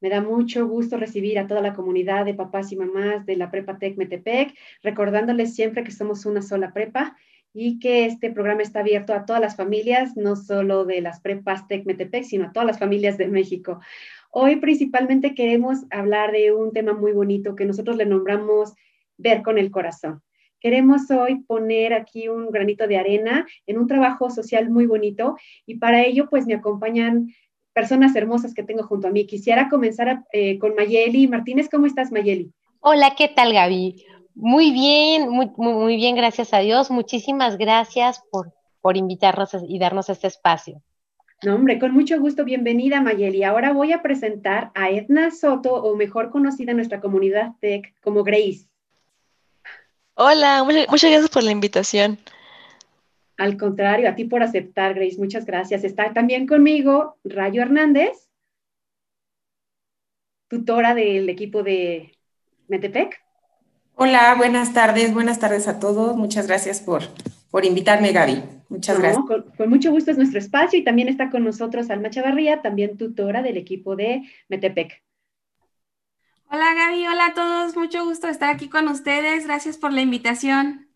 Me da mucho gusto recibir a toda la comunidad de papás y mamás de la Prepa Tec Metepec, recordándoles siempre que somos una sola prepa y que este programa está abierto a todas las familias, no solo de las prepas Tec Metepec, sino a todas las familias de México. Hoy principalmente queremos hablar de un tema muy bonito que nosotros le nombramos ver con el corazón. Queremos hoy poner aquí un granito de arena en un trabajo social muy bonito y para ello pues me acompañan personas hermosas que tengo junto a mí. Quisiera comenzar eh, con Mayeli Martínez. ¿Cómo estás, Mayeli? Hola, ¿qué tal, Gaby? Muy bien, muy, muy, bien, gracias a Dios. Muchísimas gracias por, por invitarnos y darnos este espacio. No, hombre, con mucho gusto, bienvenida Mayeli. Ahora voy a presentar a Edna Soto, o mejor conocida en nuestra comunidad tech como Grace. Hola, muchas gracias por la invitación. Al contrario, a ti por aceptar, Grace. Muchas gracias. Está también conmigo Rayo Hernández, tutora del equipo de Metepec. Hola, buenas tardes. Buenas tardes a todos. Muchas gracias por, por invitarme, Gaby. Muchas gracias. Con, mucho gusto es nuestro espacio y también está con nosotros Alma Chavarría, también tutora del equipo de Metepec. Hola Gaby, hola a todos, mucho gusto estar aquí con ustedes, gracias por la invitación.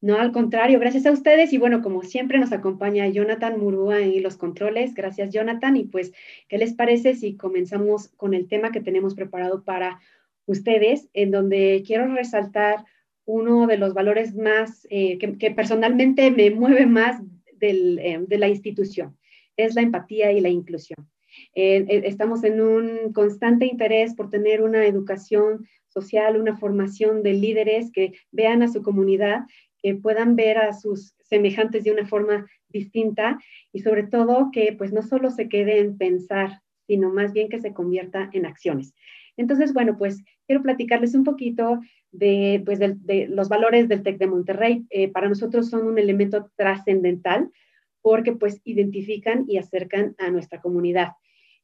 No, al contrario, gracias a ustedes. Y bueno, como siempre nos acompaña Jonathan Murúa en los controles, gracias Jonathan. Y pues, ¿qué les parece si comenzamos con el tema que tenemos preparado para ustedes, en donde quiero resaltar uno de los valores más, eh, que, personalmente me mueve más eh, de la institución, es la empatía y la inclusión. Eh, estamos en un constante interés por tener una educación social, una formación de líderes que vean a su comunidad, que puedan ver a sus semejantes de una forma distinta y sobre todo que pues no solo se quede en pensar, sino más bien que se convierta en acciones. Entonces, bueno, pues quiero platicarles un poquito de, pues, los valores del TEC de Monterrey. Eh, para nosotros son un elemento trascendental porque pues identifican y acercan a nuestra comunidad.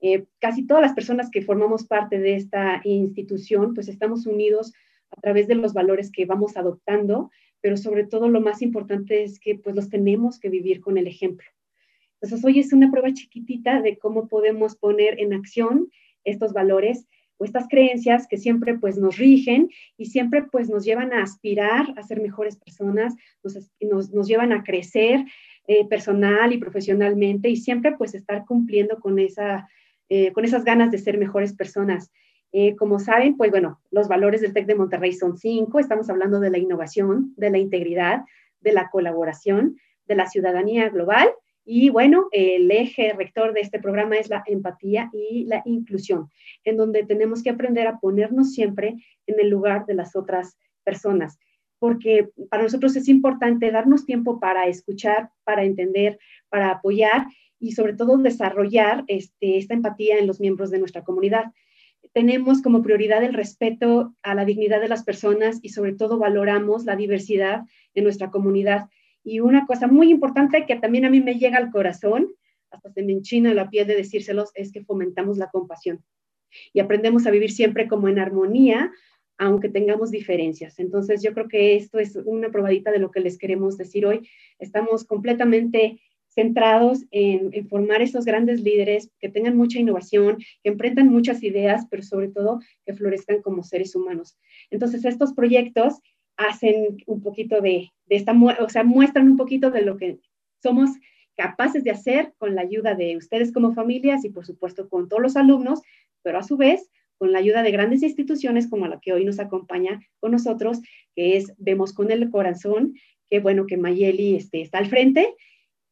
Eh, casi todas las personas que formamos parte de esta institución, pues estamos unidos a través de los valores que vamos adoptando, pero sobre todo lo más importante es que pues los tenemos que vivir con el ejemplo. Entonces hoy es una prueba chiquitita de cómo podemos poner en acción estos valores o estas creencias que siempre pues nos rigen y siempre pues nos llevan a aspirar a ser mejores personas, nos, nos, llevan a crecer eh, personal y profesionalmente y siempre pues estar cumpliendo con esa eh, con esas ganas de ser mejores personas. Eh, como saben, pues bueno, los valores del TEC de Monterrey son cinco. Estamos hablando de la innovación, de la integridad, de la colaboración, de la ciudadanía global. Y bueno, el eje rector de este programa es la empatía y la inclusión, en donde tenemos que aprender a ponernos siempre en el lugar de las otras personas, porque para nosotros es importante darnos tiempo para escuchar, para entender, para apoyar y sobre todo desarrollar este, esta empatía en los miembros de nuestra comunidad. Tenemos como prioridad el respeto a la dignidad de las personas y sobre todo valoramos la diversidad en nuestra comunidad. Y una cosa muy importante que también a mí me llega al corazón, hasta se me enchina la piel de decírselos, es que fomentamos la compasión y aprendemos a vivir siempre como en armonía, aunque tengamos diferencias. Entonces, yo creo que esto es una probadita de lo que les queremos decir hoy. Estamos completamente centrados en, formar esos grandes líderes que tengan mucha innovación, que emprendan muchas ideas, pero sobre todo que florezcan como seres humanos. Entonces, estos proyectos hacen un poquito de, de esta, o sea, muestran un poquito de lo que somos capaces de hacer con la ayuda de ustedes como familias y por supuesto con todos los alumnos, pero a su vez con la ayuda de grandes instituciones como la que hoy nos acompaña con nosotros, que es Vemos con el Corazón, que bueno que Mayeli este, está al frente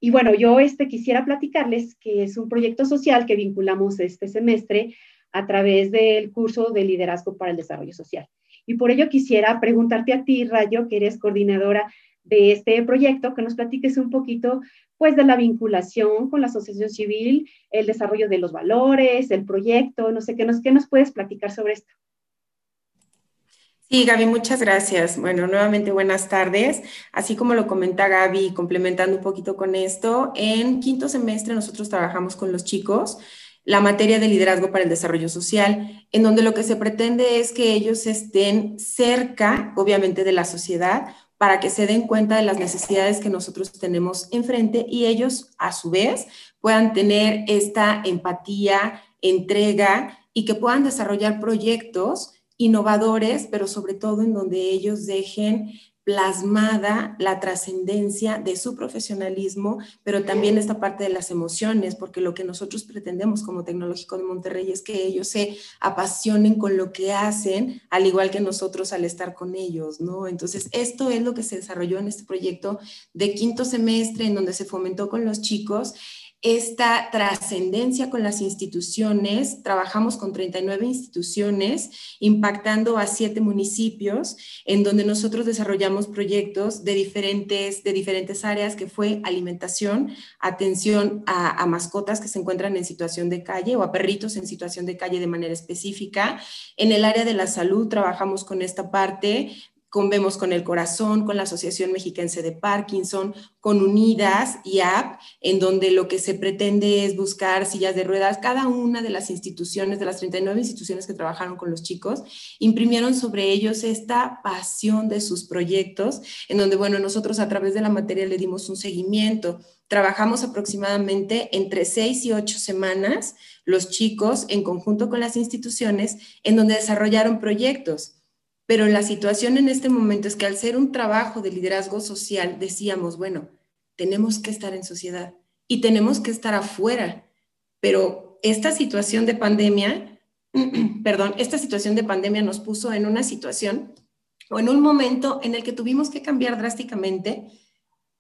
y bueno, yo este, quisiera platicarles que es un proyecto social que vinculamos este semestre a través del curso de liderazgo para el desarrollo social. Y por ello quisiera preguntarte a ti, Rayo, que eres coordinadora de este proyecto, que nos platiques un poquito pues de la vinculación con la asociación civil, el desarrollo de los valores, el proyecto, no sé, ¿qué nos, qué nos puedes platicar sobre esto? Sí, Gaby, muchas gracias. Bueno, nuevamente buenas tardes. Así como lo comenta Gaby, complementando un poquito con esto, en quinto semestre nosotros trabajamos con los chicos la materia de liderazgo para el desarrollo social, en donde lo que se pretende es que ellos estén cerca, obviamente, de la sociedad para que se den cuenta de las necesidades que nosotros tenemos enfrente y ellos, a su vez, puedan tener esta empatía, entrega y que puedan desarrollar proyectos innovadores, pero sobre todo en donde ellos dejen plasmada la trascendencia de su profesionalismo, pero también esta parte de las emociones, porque lo que nosotros pretendemos como Tecnológico de Monterrey es que ellos se apasionen con lo que hacen, al igual que nosotros al estar con ellos, ¿no? Entonces, esto es lo que se desarrolló en este proyecto de quinto semestre, en donde se fomentó con los chicos esta trascendencia con las instituciones. Trabajamos con 39 instituciones, impactando a siete municipios, en donde nosotros desarrollamos proyectos de diferentes, de diferentes áreas, que fue alimentación, atención a, a mascotas que se encuentran en situación de calle o a perritos en situación de calle de manera específica. En el área de la salud trabajamos con esta parte, con Vemos con el Corazón, con la Asociación Mexiquense de Parkinson, con Unidas y AP, en donde lo que se pretende es buscar sillas de ruedas. Cada una de las instituciones, de las 39 instituciones que trabajaron con los chicos, imprimieron sobre ellos esta pasión de sus proyectos, en donde, bueno, nosotros a través de la materia le dimos un seguimiento. Trabajamos aproximadamente entre seis y ocho semanas los chicos en conjunto con las instituciones, en donde desarrollaron proyectos pero la situación en este momento es que al ser un trabajo de liderazgo social, decíamos, bueno, tenemos que estar en sociedad y tenemos que estar afuera, pero esta situación de pandemia, perdón, esta situación de pandemia nos puso en una situación o en un momento en el que tuvimos que cambiar drásticamente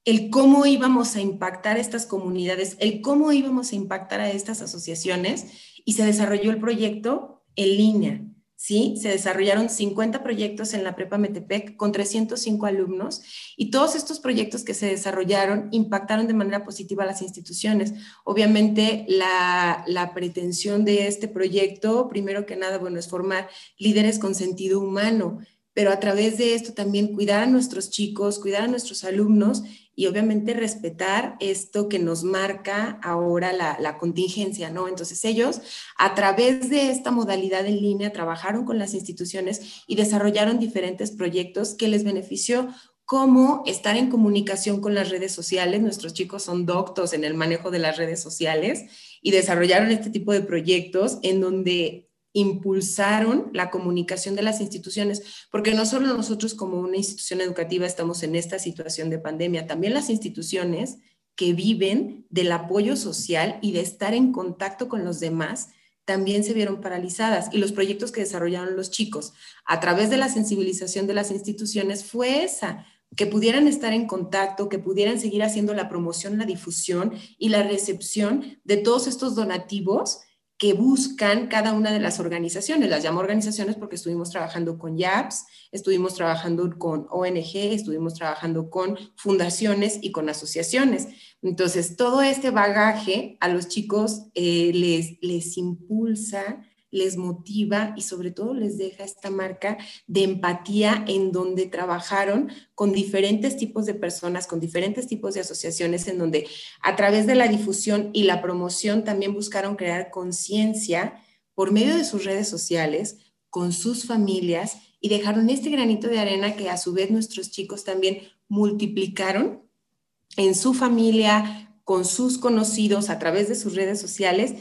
el cómo íbamos a impactar estas comunidades, el cómo íbamos a impactar a estas asociaciones y se desarrolló el proyecto en línea. ¿Sí? Se desarrollaron 50 proyectos en la Prepa Metepec con 305 alumnos y todos estos proyectos que se desarrollaron impactaron de manera positiva a las instituciones. Obviamente, la, la pretensión de este proyecto, primero que nada, bueno, es formar líderes con sentido humano, pero a través de esto también cuidar a nuestros chicos, cuidar a nuestros alumnos y obviamente respetar esto que nos marca ahora la, contingencia, ¿no? Entonces ellos, a través de esta modalidad en línea, trabajaron con las instituciones y desarrollaron diferentes proyectos que les benefició como estar en comunicación con las redes sociales. Nuestros chicos son doctos en el manejo de las redes sociales y desarrollaron este tipo de proyectos en donde impulsaron la comunicación de las instituciones, porque no solo nosotros como una institución educativa estamos en esta situación de pandemia, también las instituciones que viven del apoyo social y de estar en contacto con los demás también se vieron paralizadas y los proyectos que desarrollaron los chicos a través de la sensibilización de las instituciones fue esa, que pudieran estar en contacto, que pudieran seguir haciendo la promoción, la difusión y la recepción de todos estos donativos que buscan cada una de las organizaciones. Las llamo organizaciones porque estuvimos trabajando con YAPS, estuvimos trabajando con ONG, estuvimos trabajando con fundaciones y con asociaciones. Entonces, todo este bagaje a los chicos eh, les, les impulsa les motiva y sobre todo les deja esta marca de empatía en donde trabajaron con diferentes tipos de personas, con diferentes tipos de asociaciones, en donde a través de la difusión y la promoción también buscaron crear conciencia por medio de sus redes sociales, con sus familias y dejaron este granito de arena que a su vez nuestros chicos también multiplicaron en su familia, con sus conocidos a través de sus redes sociales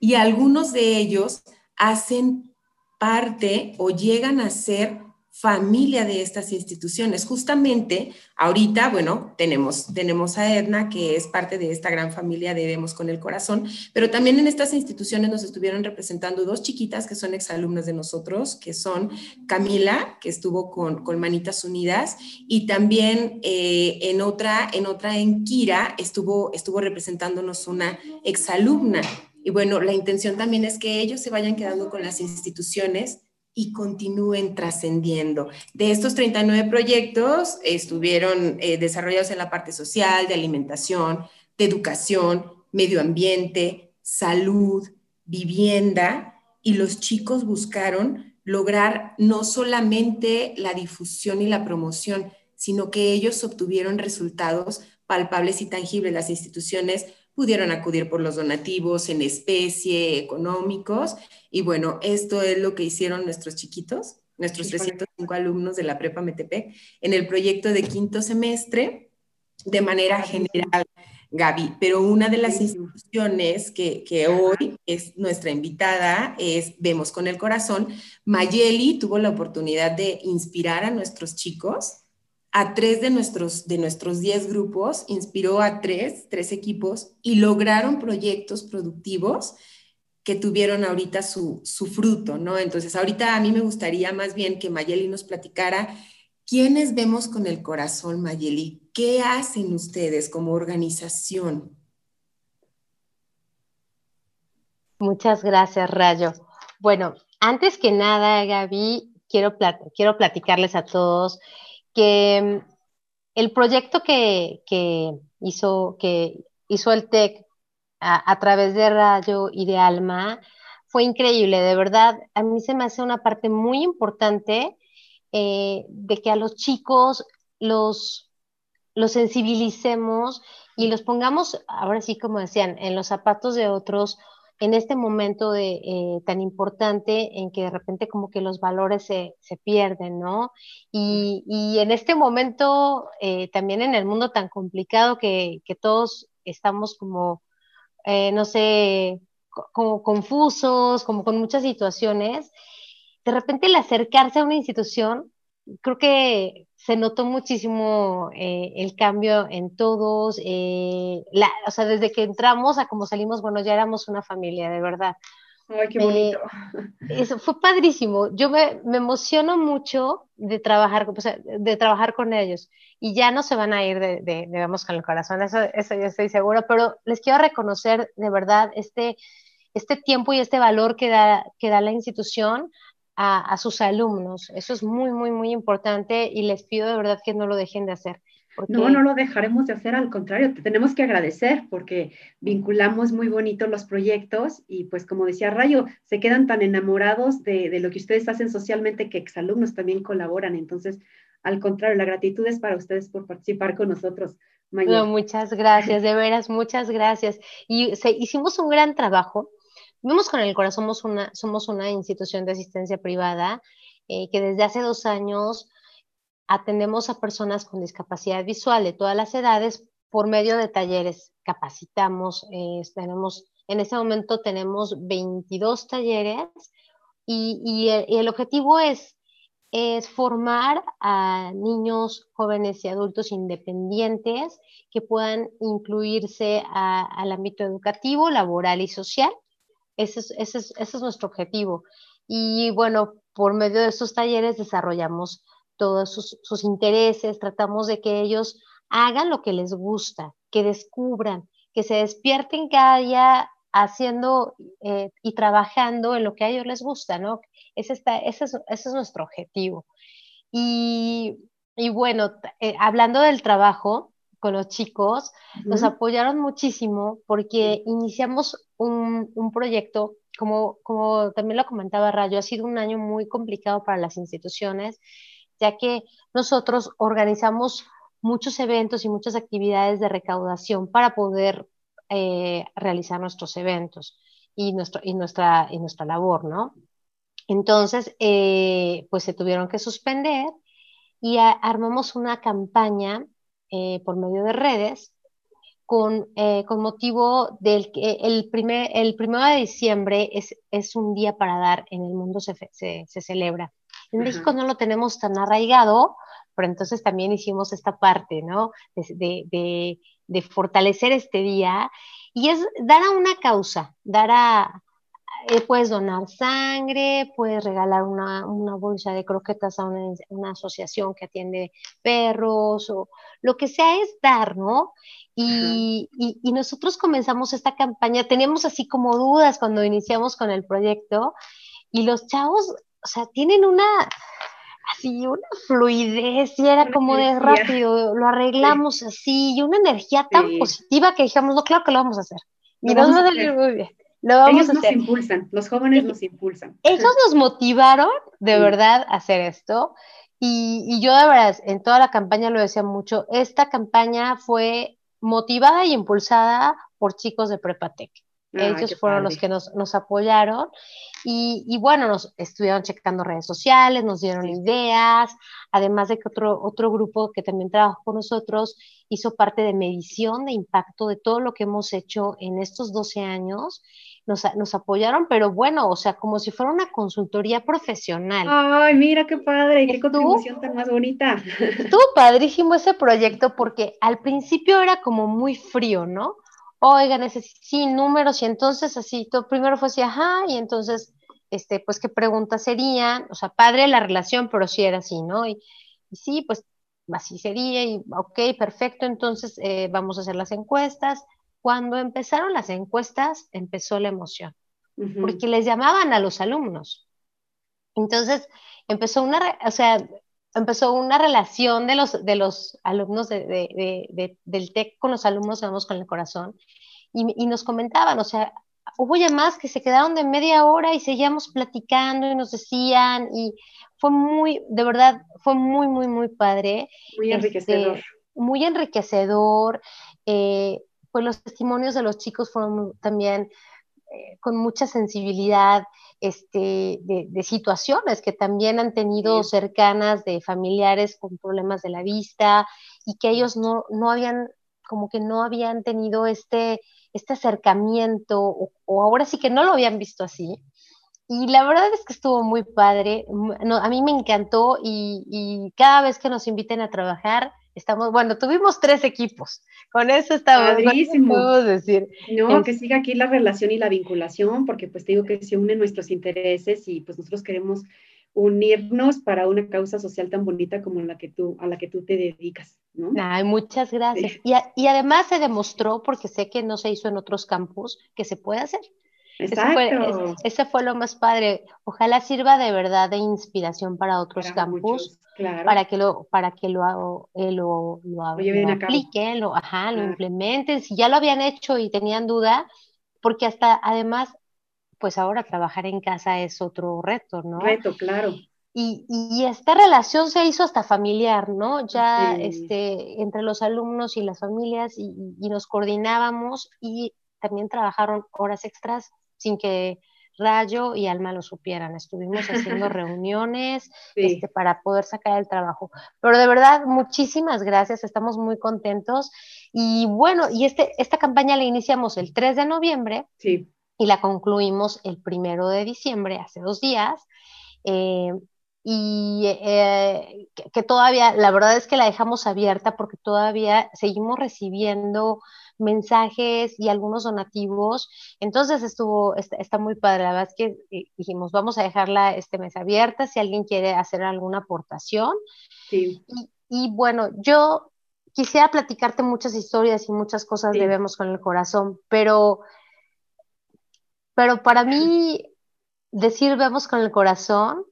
y algunos de ellos hacen parte o llegan a ser familia de estas instituciones. Justamente ahorita, bueno, tenemos, tenemos a Edna, que es parte de esta gran familia de Vemos con el Corazón, pero también en estas instituciones nos estuvieron representando dos chiquitas que son exalumnas de nosotros, que son Camila, que estuvo con, con Manitas Unidas, y también eh, en otra, en otra en Kira, estuvo, estuvo representándonos una exalumna y bueno, la intención también es que ellos se vayan quedando con las instituciones y continúen trascendiendo. De estos 39 proyectos estuvieron eh, desarrollados en la parte social, de alimentación, de educación, medio ambiente, salud, vivienda, y los chicos buscaron lograr no solamente la difusión y la promoción, sino que ellos obtuvieron resultados palpables y tangibles. Las instituciones pudieron acudir por los donativos en especie, económicos. Y bueno, esto es lo que hicieron nuestros chiquitos, nuestros 305 alumnos de la Prepa Metepec, en el proyecto de quinto semestre de manera general. Gaby, pero una de las instituciones que, que, hoy es nuestra invitada es Vemos con el Corazón. Mayeli tuvo la oportunidad de inspirar a nuestros chicos, a tres de nuestros, de nuestros diez grupos, inspiró a tres, tres equipos y lograron proyectos productivos que tuvieron ahorita su, su fruto, ¿no? Entonces, ahorita a mí me gustaría más bien que Mayeli nos platicara ¿Quiénes vemos con el corazón, Mayeli? ¿Qué hacen ustedes como organización? Muchas gracias, Rayo. Bueno, antes que nada, Gaby, quiero, quiero platicarles a todos que mm, el proyecto que, hizo, que hizo el TEC a, a, través de Rayo y de Alma fue increíble, de verdad. A mí se me hace una parte muy importante eh, de que a los chicos los, los sensibilicemos y los pongamos, ahora sí como decían, en los zapatos de otros en este momento de, eh, tan importante en que de repente como que los valores se, pierden, ¿no? Y, en este momento, eh, también en el mundo tan complicado que, que todos estamos como, no sé, como confusos, como con muchas situaciones, de repente el acercarse a una institución, creo que se notó muchísimo eh, el cambio en todos, eh, o sea, desde que entramos a como salimos, bueno, ya éramos una familia, de verdad. Ay, qué bonito. Eh, eso fue padrísimo. Yo me, emociono mucho de trabajar, de trabajar con ellos y ya no se van a ir de, de, Vamos con el Corazón, eso, eso yo estoy segura, pero les quiero reconocer de verdad este, este tiempo y este valor que da, que da la institución a, sus alumnos. Eso es muy, muy, muy importante y les pido de verdad que no lo dejen de hacer. No, no lo dejaremos de hacer, al contrario, te tenemos que agradecer porque vinculamos muy bonito los proyectos y pues como decía Rayo, se quedan tan enamorados de, de lo que ustedes hacen socialmente que exalumnos también colaboran. Entonces, al contrario, la gratitud es para ustedes por participar con nosotros. No, muchas gracias, de veras, muchas gracias. Y hicimos un gran trabajo Vemos con el Corazón somos una, somos una institución de asistencia privada eh, que desde hace dos años atendemos a personas con discapacidad visual de todas las edades por medio de talleres. Capacitamos, eh, tenemos, en este momento tenemos 22 talleres y, el, objetivo es, es formar a niños, jóvenes y adultos independientes que puedan incluirse al ámbito educativo, laboral y social ese es, nuestro objetivo. Y bueno, por medio de estos talleres desarrollamos todos sus, intereses, tratamos de que ellos hagan lo que les gusta, que descubran, que se despierten cada día haciendo eh, y trabajando en lo que a ellos les gusta, ¿no? Ese, está, ese, es, nuestro objetivo. Y, bueno, eh, hablando del trabajo, con los chicos, nos apoyaron muchísimo porque iniciamos un, proyecto, como, como también lo comentaba Rayo, ha sido un año muy complicado para las instituciones, ya que nosotros organizamos muchos eventos y muchas actividades de recaudación para poder eh, realizar nuestros eventos y, nuestro, y, nuestra, y nuestra labor, ¿no? Entonces, eh, pues se tuvieron que suspender y armamos una campaña eh, por medio de redes con, eh, con motivo del que el, primer, el primero de diciembre es, es un día para dar en el mundo se, se, se celebra. En México no lo tenemos tan arraigado, pero entonces también hicimos esta parte, ¿no? De, de, de, fortalecer este día y es dar a una causa, dar a, eh, puedes donar sangre, puedes regalar una, bolsa de croquetas a una, asociación que atiende perros o lo que sea es dar, ¿no? Y, nosotros comenzamos esta campaña, teníamos así como dudas cuando iniciamos con el proyecto y los chavos, o sea, tienen una, así, una fluidez y era como de rápido, lo arreglamos así y una energía tan positiva que dijimos, no, claro que lo vamos a hacer. Y nos va a salir muy bien. Ellos nos impulsan, los jóvenes nos impulsan. Ellos nos motivaron de verdad a hacer esto. Y, yo de verdad, en toda la campaña lo decía mucho, esta campaña fue motivada y impulsada por chicos de Prepatec. Ellos fueron los que nos, apoyaron Y, bueno, nos estuvieron checando redes sociales, nos dieron ideas, además de que otro, otro grupo que también trabajó con nosotros hizo parte de medición de impacto de todo lo que hemos hecho en estos 12 años. Nos, nos, apoyaron, pero bueno, o sea, como si fuera una consultoría profesional. Ay, mira qué padre, qué contribución tan más bonita. Estuvo padrísimo ese proyecto porque al principio era como muy frío, ¿no? Oigan, sí, números, y entonces así, todo, primero fue así, ajá, y entonces este, pues qué preguntas serían, o sea, padre la relación, pero sí era así, ¿no? Y, sí, pues así sería, y ok, perfecto, entonces eh, vamos a hacer las encuestas. Cuando empezaron las encuestas, empezó la emoción, porque les llamaban a los alumnos. Entonces, empezó una, o sea, empezó una relación de los, de los alumnos de, de, del TEC con los alumnos, vamos con el corazón, y, y, nos comentaban, o sea, hubo llamadas que se quedaron de media hora y seguíamos platicando y nos decían y fue muy, de verdad, fue muy, muy, muy padre. Muy este, enriquecedor. muy enriquecedor. Eh, pues los testimonios de los chicos fueron también eh, con mucha sensibilidad este, de, situaciones que también han tenido cercanas de familiares con problemas de la vista y que ellos no, no habían, como que no habían tenido este este acercamiento, o, ahora sí que no lo habían visto así. Y la verdad es que estuvo muy padre, a mí me encantó y, cada vez que nos inviten a trabajar, estamos, bueno, tuvimos tres equipos, con eso estamos, podemos decir. No, que siga aquí la relación y la vinculación, porque pues te digo que se unen nuestros intereses y pues nosotros queremos unirnos para una causa social tan bonita como la que tú, a la que tú te dedicas, ¿no? Ay, muchas gracias. Y, y, además se demostró, porque sé que no se hizo en otros campus, que se puede hacer. Exacto. Ese fue, lo más padre. Ojalá sirva de verdad de inspiración para otros campus, para que lo, para que lo, eh, lo, lo, apliquen, lo, ajá, lo implementen. Si ya lo habían hecho y tenían duda, porque hasta además pues ahora trabajar en casa es otro reto, ¿no? Reto, claro. Y, y, esta relación se hizo hasta familiar, ¿no? Ya este, entre los alumnos y las familias y, nos coordinábamos y también trabajaron horas extras sin que Rayo y Alma lo supieran. Estuvimos haciendo reuniones este, para poder sacar el trabajo. Pero de verdad, muchísimas gracias, estamos muy contentos. Y bueno, y este, esta campaña la iniciamos el 3 de noviembre. Sí y la concluimos el primero de diciembre, hace dos días. Eh, y eh, que, todavía, la verdad es que la dejamos abierta porque todavía seguimos recibiendo mensajes y algunos donativos. Entonces estuvo, está, muy padre. La verdad es que eh, dijimos, vamos a dejarla este mes abierta si alguien quiere hacer alguna aportación. Sí. Y, bueno, yo quisiera platicarte muchas historias y muchas cosas debemos con el corazón, pero pero para mí, decir vemos con el corazón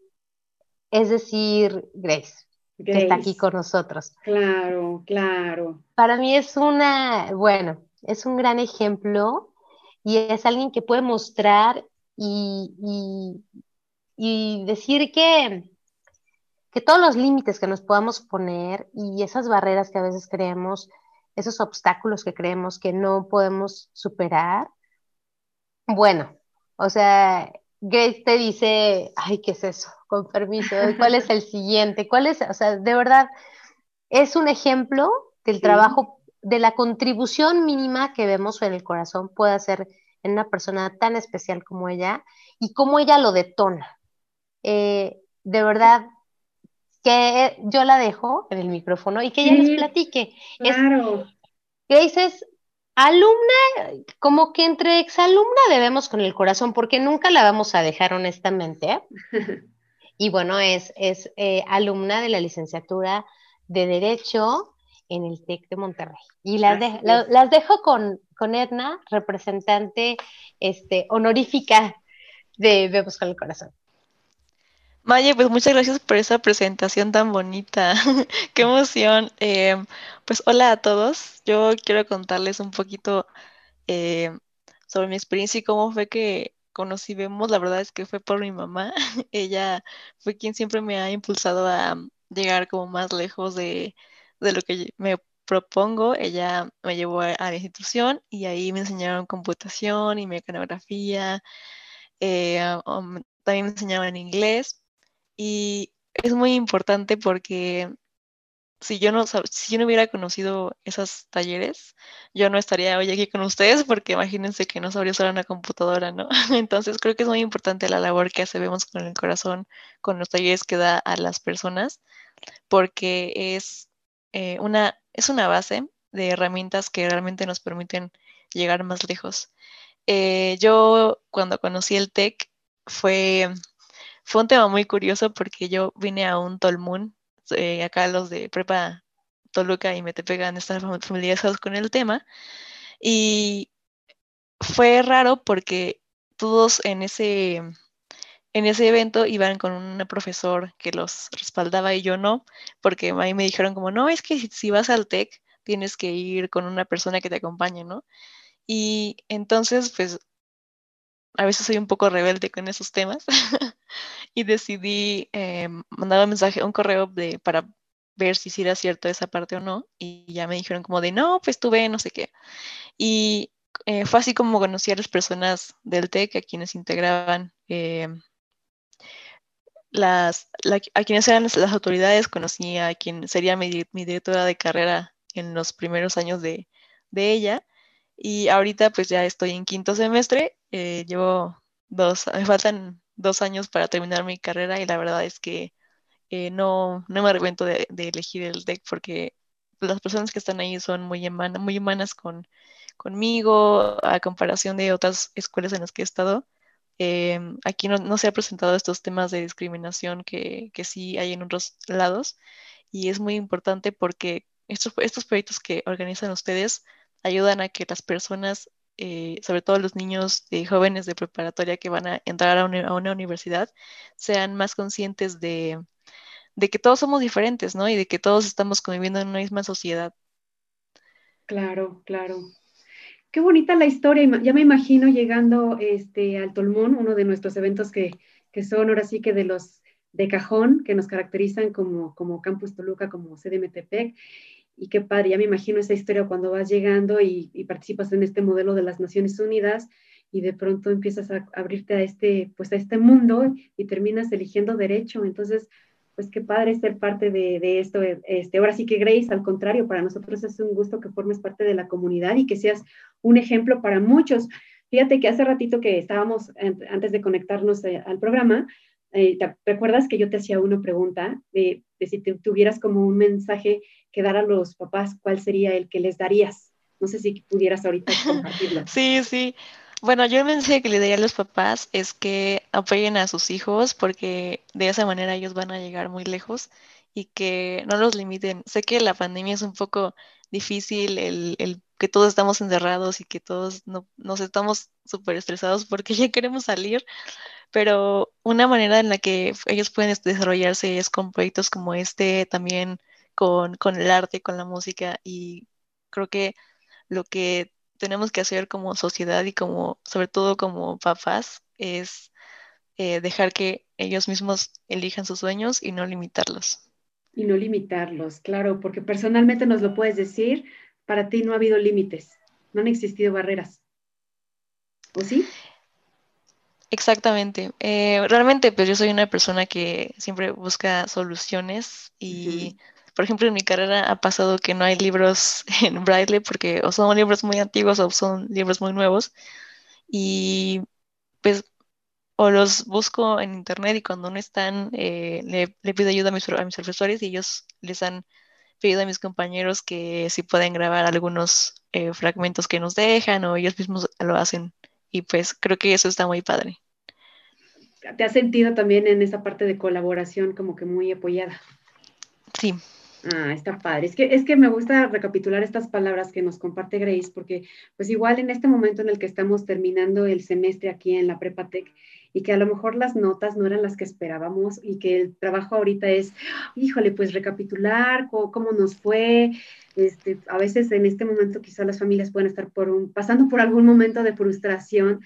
es decir Grace, que está aquí con nosotros. Claro, claro. Para mí es una, bueno, es un gran ejemplo y es alguien que puede mostrar y, y decir que, que todos los límites que nos podamos poner y esas barreras que a veces creemos, esos obstáculos que creemos que no podemos superar, bueno, o sea, Grace te dice, ay, ¿qué es eso? Con permiso, ¿cuál es el siguiente? ¿Cuál es? O sea, de verdad, es un ejemplo del trabajo, de la contribución mínima que vemos en el corazón puede hacer en una persona tan especial como ella y cómo ella lo detona. Eh, de verdad, que yo la dejo en el micrófono y que ella les platique. Claro. Grace es Alumna, como que entre exalumna debemos con el corazón, porque nunca la vamos a dejar honestamente. Y bueno, es, es eh, alumna de la licenciatura de Derecho en el TEC de Monterrey. Y las, las dejo con, con Edna, representante este, honorífica de Bebemos con el Corazón. Maya, pues muchas gracias por esa presentación tan bonita. Qué emoción. Eh, pues hola a todos. Yo quiero contarles un poquito eh, sobre mi experiencia y cómo fue que conocí Vemos. La verdad es que fue por mi mamá. Ella fue quien siempre me ha impulsado a llegar como más lejos de, de lo que me propongo. Ella me llevó a, la institución y ahí me enseñaron computación y mecanografía um, también me enseñaban inglés y es muy importante porque si yo no si yo no hubiera conocido esos talleres, yo no estaría hoy aquí con ustedes porque imagínense que no sabría usar una computadora, ¿no? Entonces creo que es muy importante la labor que hacemos con el corazón, con los talleres que da a las personas, porque es eh, una es una base de herramientas que realmente nos permiten llegar más lejos. Eh, yo cuando conocí el TEC fue, fue un tema muy curioso porque yo vine a un Tolmun, eh, acá los de Prepa Toluca y Metepec han estado familiarizados con el tema, y fue raro porque todos en ese, en ese evento iban con un profesor que los respaldaba y yo no, porque ahí me dijeron como, no, es que si, si vas al TEC tienes que ir con una persona que te acompañe, ¿no? Y entonces, pues, a veces soy un poco rebelde con esos temas y decidí eh, mandar un mensaje, un correo de, para ver si era cierto esa parte o no. Y ya me dijeron como de, no, pues tú ve, no sé qué. Y eh, fue así como conocí a las personas del TEC, a quienes integraban, eh, las, a quienes eran las, autoridades, conocí a quien sería mi, directora de carrera en los primeros años de, de ella y ahorita pues ya estoy en quinto semestre, eh, llevo dos, me faltan dos años para terminar mi carrera y la verdad es que eh, no, no me arrepiento de, elegir el DEC porque las personas que están ahí son muy, muy humanas con, conmigo a comparación de otras escuelas en las que he estado. Eh, aquí no, se ha presentado estos temas de discriminación que, que sí hay en otros lados y es muy importante porque estos, estos proyectos que organizan ustedes ayudan a que las personas, eh, sobre todo los niños y jóvenes de preparatoria que van a entrar a una, universidad, sean más conscientes de, que todos somos diferentes, ¿no? Y de que todos estamos conviviendo en una misma sociedad. Claro, claro. Qué bonita la historia. Ya me imagino llegando este, al Tolmón, uno de nuestros eventos que, son ahora sí que de los de cajón, que nos caracterizan como, como Campus Toluca, como CDMTPEC y qué padre, ya me imagino esa historia cuando vas llegando y, participas en este modelo de las Naciones Unidas y de pronto empiezas a abrirte a este, pues a este mundo y terminas eligiendo derecho. Entonces, pues qué padre ser parte de, esto. Este, ahora sí que Grace, al contrario, para nosotros es un gusto que formes parte de la comunidad y que seas un ejemplo para muchos. Fíjate que hace ratito que estábamos, antes de conectarnos eh, al programa, eh, ¿te recuerdas que yo te hacía una pregunta de, si tuvieras como un mensaje que dar a los papás, cuál sería el que les darías? No sé si pudieras ahorita compartirlo. Sí, sí. Bueno, yo el mensaje que le daría a los papás es que apoyen a sus hijos porque de esa manera ellos van a llegar muy lejos y que no los limiten. Sé que la pandemia es un poco difícil, el, el que todos estamos encerrados y que todos no, nos estamos súper estresados porque ya queremos salir, pero una manera en la que ellos pueden desarrollarse es con proyectos como este, también con, el arte, con la música y creo que lo que tenemos que hacer como sociedad y como, sobre todo como papás, es eh, dejar que ellos mismos elijan sus sueños y no limitarlos. Y no limitarlos, claro, porque personalmente nos lo puedes decir, para ti no ha habido límites, no han existido barreras. ¿O sí? Exactamente. Eh, realmente, pues yo soy una persona que siempre busca soluciones y, por ejemplo, en mi carrera ha pasado que no hay libros en braille porque o son libros muy antiguos o son libros muy nuevos y pues o los busco en internet y cuando no están eh, le, pido ayuda a mis, a mis profesores y ellos les han pedido a mis compañeros que si pueden grabar algunos eh, fragmentos que nos dejan o ellos mismos lo hacen y pues creo que eso está muy padre. ¿Te has sentido también en esa parte de colaboración como que muy apoyada? Sí. Ah, está padre. Es que, es que me gusta recapitular estas palabras que nos comparte Grace, porque pues igual en este momento en el que estamos terminando el semestre aquí en la Prepatec y que a lo mejor las notas no eran las que esperábamos y que el trabajo ahorita es, híjole, pues recapitular cómo, nos fue. Este, a veces en este momento quizá las familias pueden estar por un, pasando por algún momento de frustración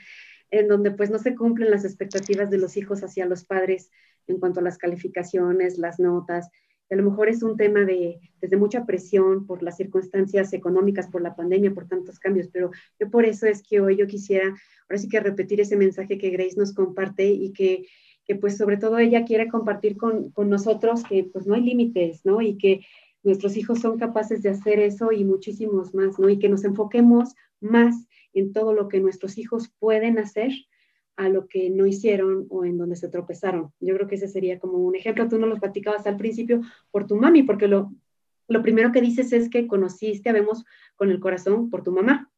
en donde pues no se cumplen las expectativas de los hijos hacia los padres en cuanto a las calificaciones, las notas. A lo mejor es un tema de desde mucha presión por las circunstancias económicas, por la pandemia, por tantos cambios, pero yo por eso es que hoy yo quisiera, ahora sí que repetir ese mensaje que Grace nos comparte y que, que pues sobre todo ella quiere compartir con, con nosotros que pues no hay límites, ¿no? Y que nuestros hijos son capaces de hacer eso y muchísimos más, ¿no? Y que nos enfoquemos más en todo lo que nuestros hijos pueden hacer a lo que no hicieron o en donde se tropezaron. Yo creo que ese sería como un ejemplo. Tú no lo platicabas al principio por tu mami, porque lo, lo primero que dices es que conociste, vemos con el corazón por tu mamá.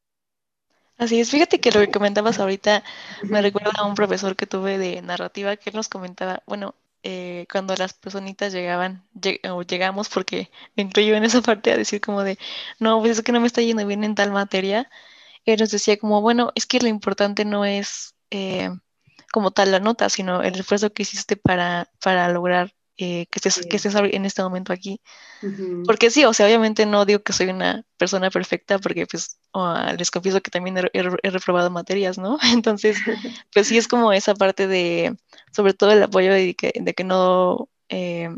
Así es, fíjate que lo que comentabas ahorita me recuerda a un profesor que tuve de narrativa que él nos comentaba, bueno, eh, cuando las personitas llegaban o llegamos, porque me incluyo en esa parte a decir como de, no, pues es que no me está yendo bien en tal materia, él nos decía como, bueno, es que lo importante no es eh, como tal la nota, sino el esfuerzo que hiciste para, para lograr eh, que, estés, que estés en este momento aquí. Porque sí, o sea, obviamente no digo que soy una persona perfecta, porque pues les confieso que también he, reprobado materias, ¿no? Entonces, pues sí es como esa parte de, sobre todo el apoyo de que, de que no, eh,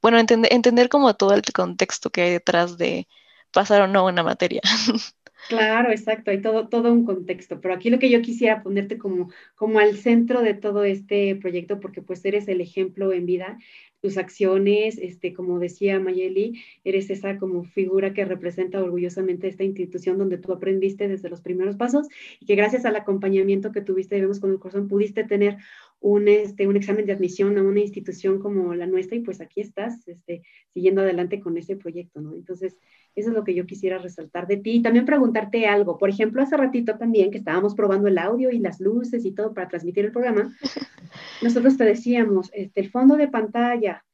bueno, entender, entender como todo el contexto que hay detrás de pasar o no una materia. Claro, exacto, hay todo, todo un contexto, pero aquí lo que yo quisiera ponerte como, como al centro de todo este proyecto, porque pues eres el ejemplo en vida, tus acciones, este, como decía Mayeli, eres esa como figura que representa orgullosamente esta institución donde tú aprendiste desde los primeros pasos y que gracias al acompañamiento que tuviste, vemos con el corazón, pudiste tener un, este, un examen de admisión a una institución como la nuestra y pues aquí estás este, siguiendo adelante con ese proyecto, ¿no? Entonces, eso es lo que yo quisiera resaltar de ti y también preguntarte algo. Por ejemplo, hace ratito también que estábamos probando el audio y las luces y todo para transmitir el programa, nosotros te decíamos, este, el fondo de pantalla,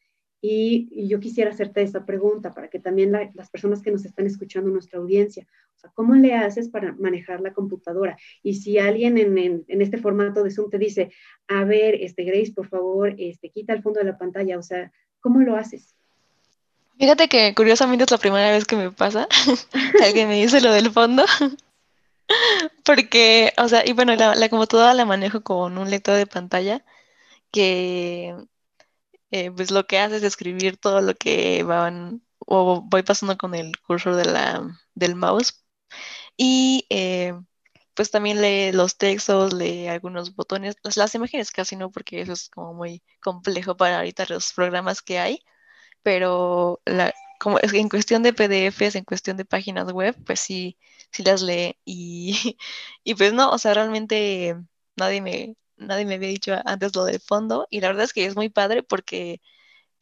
y, yo quisiera hacerte esa pregunta para que también las personas que nos están escuchando, nuestra audiencia, o sea, ¿cómo le haces para manejar la computadora? Y si alguien en, en, este formato de Zoom te dice, a ver, este, Grace, por favor, este, quita el fondo de la pantalla, o sea, ¿cómo lo haces? Fíjate que curiosamente es la primera vez que me pasa que alguien me dice lo del fondo. Porque, o sea, y bueno, la, la computadora la manejo con un lector de pantalla que eh, pues lo que hace es escribir todo lo que van o voy pasando con el cursor de la, del mouse. Y eh, pues también lee los textos, lee algunos botones, las, las imágenes casi no, porque eso es como muy complejo para ahorita los programas que hay, pero la, como es en cuestión de PDFs, en cuestión de páginas web, pues sí, sí las lee y, y pues no, o sea, realmente nadie me, nadie me había dicho antes lo del fondo y la verdad es que es muy padre porque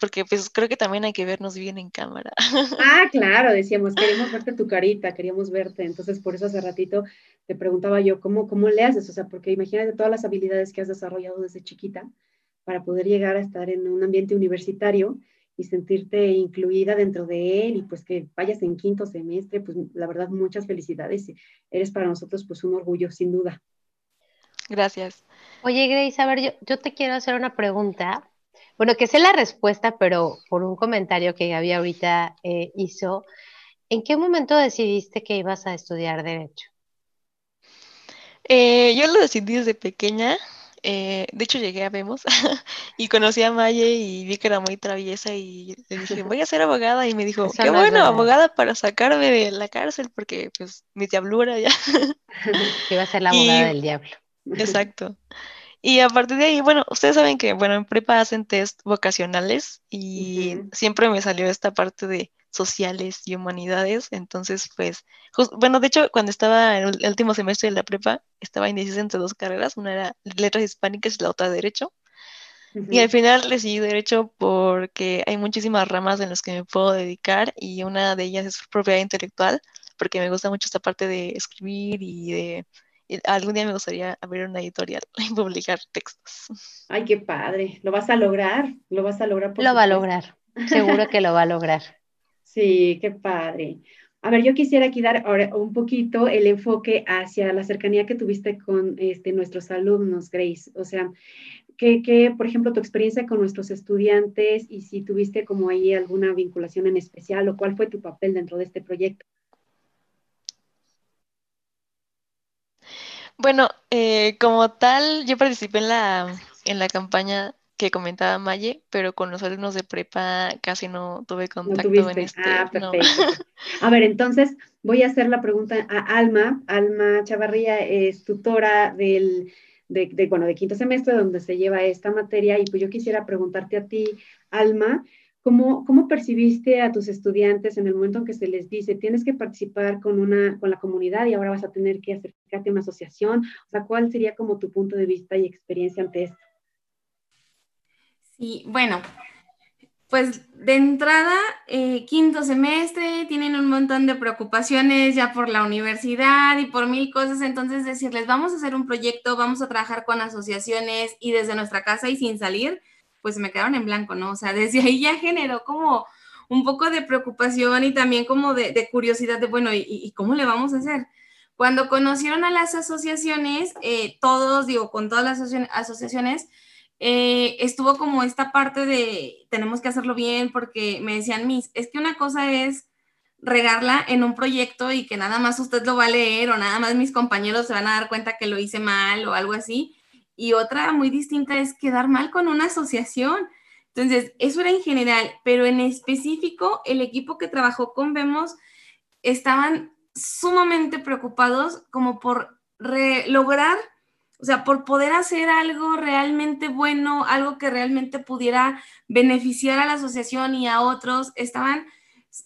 porque pues creo que también hay que vernos bien en cámara. Ah, claro, decíamos, queremos verte tu carita, queríamos verte, entonces por eso hace ratito te preguntaba yo, ¿cómo, cómo le haces? O sea, porque imagínate todas las habilidades que has desarrollado desde chiquita para poder llegar a estar en un ambiente universitario y sentirte incluida dentro de él y pues que vayas en quinto semestre, pues la verdad muchas felicidades. Eres para nosotros pues un orgullo, sin duda. Gracias. Oye, Grace, a ver, yo, yo te quiero hacer una pregunta. Bueno, que sé la respuesta, pero por un comentario que Gaby ahorita eh, hizo, ¿en qué momento decidiste que ibas a estudiar Derecho? Eh, yo lo decidí desde pequeña. Eh, de hecho, llegué a Vemos y conocí a Maye y vi que era muy traviesa y le dije, voy a ser abogada. Y me dijo, qué bueno, abogada para sacarme de la cárcel porque pues mi diablura ya. que iba a ser la abogada del diablo. Exacto. Y a partir de ahí, bueno, ustedes saben que, bueno, en prepa hacen test vocacionales y siempre me salió esta parte de sociales y humanidades. Entonces, pues, bueno, de hecho, cuando estaba en el último semestre de la prepa, estaba indecisa entre dos carreras. Una era letras hispánicas y la otra derecho. Y al final decidí derecho porque hay muchísimas ramas en las que me puedo dedicar y una de ellas es propiedad intelectual, porque me gusta mucho esta parte de escribir y de algún día me gustaría abrir una editorial y publicar textos. Ay, qué padre. ¿Lo vas a lograr? ¿Lo vas a lograr? lo va a lograr. Seguro que lo va a lograr. Sí, qué padre. A ver, yo quisiera aquí dar ahora un poquito el enfoque hacia la cercanía que tuviste con este, nuestros alumnos, Grace. O sea, que, por ejemplo, tu experiencia con nuestros estudiantes y si tuviste como ahí alguna vinculación en especial o cuál fue tu papel dentro de este proyecto. Bueno, eh, como tal, yo participé en la, en la campaña que comentaba Maye, pero con los alumnos de prepa casi no tuve contacto en este. Ah, perfecto. A ver, entonces voy a hacer la pregunta a Alma. Alma Chavarría es tutora del, de, bueno, de quinto semestre donde se lleva esta materia y pues yo quisiera preguntarte a ti, Alma, ¿Cómo, ¿Cómo, percibiste a tus estudiantes en el momento en que se les dice tienes que participar con, una, con la comunidad y ahora vas a tener que acercarte a una asociación? O sea, ¿cuál sería como tu punto de vista y experiencia ante esto? Sí, bueno, pues de entrada, eh, quinto semestre, tienen un montón de preocupaciones ya por la universidad y por mil cosas, entonces decirles, vamos a hacer un proyecto, vamos a trabajar con asociaciones y desde nuestra casa y sin salir, pues me quedaron en blanco, ¿no? O sea, desde ahí ya generó como un poco de preocupación y también como de, curiosidad de, bueno, ¿y, cómo le vamos a hacer? Cuando conocieron a las asociaciones, eh, todos, digo, con todas las asociaciones, eh, estuvo como esta parte de tenemos que hacerlo bien porque me decían, mis, es que una cosa es regarla en un proyecto y que nada más usted lo va a leer o nada más mis compañeros se van a dar cuenta que lo hice mal o algo así. Y otra muy distinta es quedar mal con una asociación. Entonces, eso era en general, pero en específico, el equipo que trabajó con Vemos estaban sumamente preocupados como por lograr o sea, por poder hacer algo realmente bueno, algo que realmente pudiera beneficiar a la asociación y a otros, estaban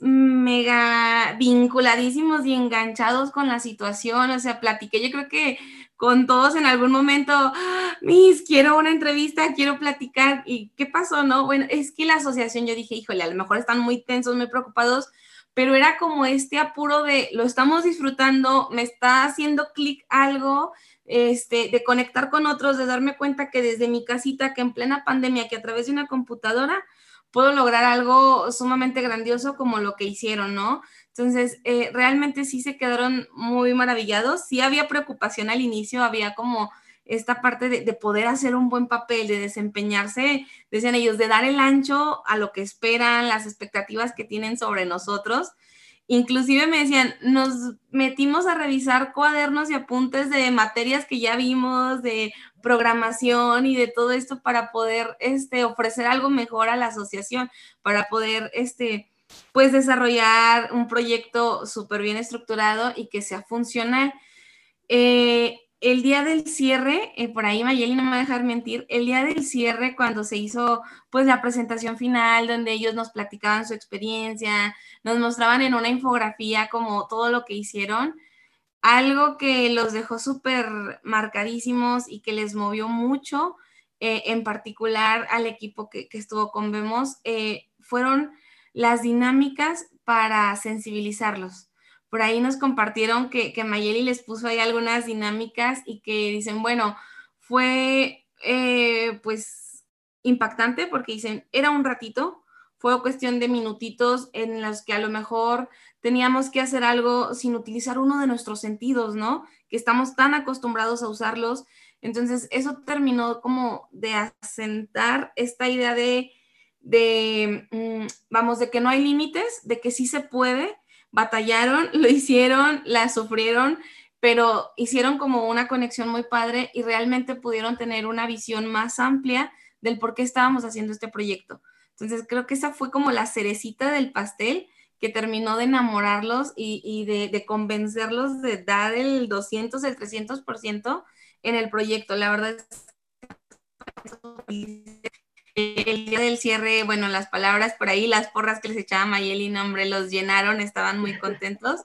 mega vinculadísimos y enganchados con la situación, o sea, platiqué, yo creo que con todos en algún momento, Miss, quiero una entrevista, quiero platicar, ¿y qué pasó? No, bueno, es que la asociación, yo dije, híjole, a lo mejor están muy tensos, muy preocupados, pero era como este apuro de, lo estamos disfrutando, me está haciendo clic algo, este, de conectar con otros, de darme cuenta que desde mi casita, que en plena pandemia, que a través de una computadora, puedo lograr algo sumamente grandioso como lo que hicieron, ¿no? Entonces, eh, realmente sí se quedaron muy maravillados. Sí había preocupación al inicio, había como esta parte de, de, poder hacer un buen papel, de desempeñarse, decían ellos, de dar el ancho a lo que esperan, las expectativas que tienen sobre nosotros. Inclusive me decían, nos metimos a revisar cuadernos y apuntes de materias que ya vimos, de programación y de todo esto para poder este, ofrecer algo mejor a la asociación, para poder este, pues desarrollar un proyecto súper bien estructurado y que sea funcional. Eh, el día del cierre, eh, por ahí Mayeli no me va a dejar mentir, el día del cierre cuando se hizo pues la presentación final donde ellos nos platicaban su experiencia, nos mostraban en una infografía como todo lo que hicieron, algo que los dejó súper marcadísimos y que les movió mucho, eh, en particular al equipo que, estuvo con Vemos, eh, fueron las dinámicas para sensibilizarlos por ahí nos compartieron que, que Mayeli les puso ahí algunas dinámicas y que dicen, bueno, fue eh, pues impactante porque dicen, era un ratito, fue cuestión de minutitos en los que a lo mejor teníamos que hacer algo sin utilizar uno de nuestros sentidos, ¿no? Que estamos tan acostumbrados a usarlos. Entonces, eso terminó como de asentar esta idea de, de mm, vamos, de que no hay límites, de que sí se puede batallaron, lo hicieron, la sufrieron, pero hicieron como una conexión muy padre y realmente pudieron tener una visión más amplia del por qué estábamos haciendo este proyecto. Entonces creo que esa fue como la cerecita del pastel que terminó de enamorarlos y, de, de, convencerlos de dar el 200, el 300% en el proyecto. La verdad es el día del cierre, bueno, las palabras por ahí, las porras que les echaba Mayeli, nombre, los llenaron, estaban muy contentos,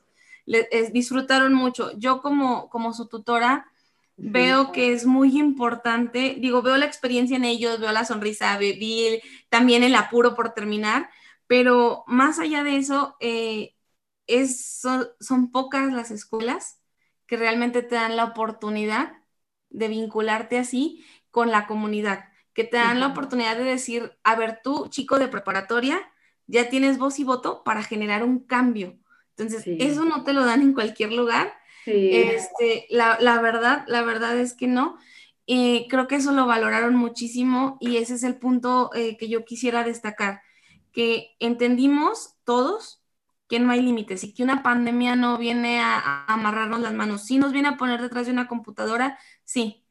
disfrutaron mucho. Yo como, como su tutora veo que es muy importante, digo, veo la experiencia en ellos, veo la sonrisa, vi también el apuro por terminar, pero más allá de eso, eh, es, son pocas las escuelas que realmente te dan la oportunidad de vincularte así con la comunidad que te dan la oportunidad de decir, a ver, tú, chico de preparatoria, ya tienes voz y voto para generar un cambio. Entonces, eso no te lo dan en cualquier lugar. Este, la, verdad, la verdad es que no. Eh, creo que eso lo valoraron muchísimo y ese es el punto eh, que yo quisiera destacar, que entendimos todos que no hay límites y que una pandemia no viene a, a amarrarnos las manos. Sí nos viene a poner detrás de una computadora, sí,